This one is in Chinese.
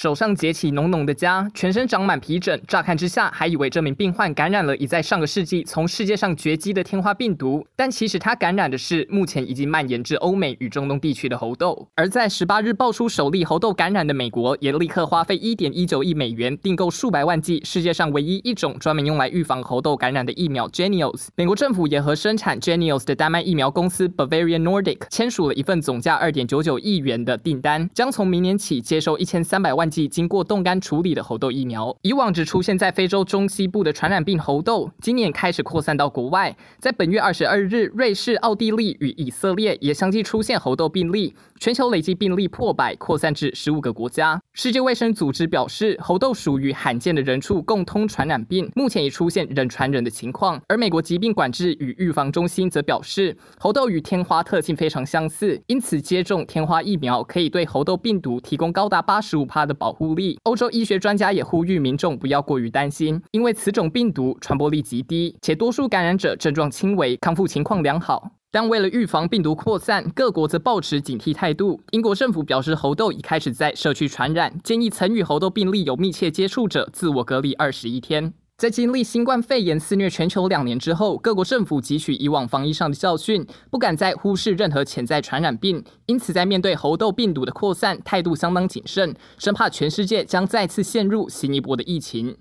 手上结起浓浓的痂，全身长满皮疹，乍看之下还以为这名病患感染了已在上个世纪从世界上绝迹的天花病毒，但其实他感染的是目前已经蔓延至欧美与中东地区的猴痘。而在十八日爆出首例猴痘感染的美国，也立刻花费一点一九亿美元订购数百万剂世界上唯一一种专门用来预防猴痘感染的疫苗 Jynneos。美国政府也和生产 Jynneos 的丹麦疫苗公司 Bavarian Nordic 签署了一份总价二点九九亿元的订单，将从明年起接收一千三百万。万剂经过冻干处理的猴痘疫苗，以往只出现在非洲中西部的传染病猴痘，今年开始扩散到国外。在本月二十二日，瑞士、奥地利与以色列也相继出现猴痘病例，全球累计病例破百，扩散至十五个国家。世界卫生组织表示，猴痘属于罕见的人畜共通传染病，目前已出现人传人的情况。而美国疾病管制与预防中心则表示，猴痘与天花特性非常相似，因此接种天花疫苗可以对猴痘病毒提供高达八十五趴的保护力。欧洲医学专家也呼吁民众不要过于担心，因为此种病毒传播力极低，且多数感染者症状轻微，康复情况良好。但为了预防病毒扩散，各国则抱持警惕态度。英国政府表示，猴痘已开始在社区传染，建议曾与猴痘病例有密切接触者自我隔离二十一天。在经历新冠肺炎肆虐全球两年之后，各国政府汲取以往防疫上的教训，不敢再忽视任何潜在传染病，因此在面对猴痘病毒的扩散，态度相当谨慎，生怕全世界将再次陷入新一波的疫情。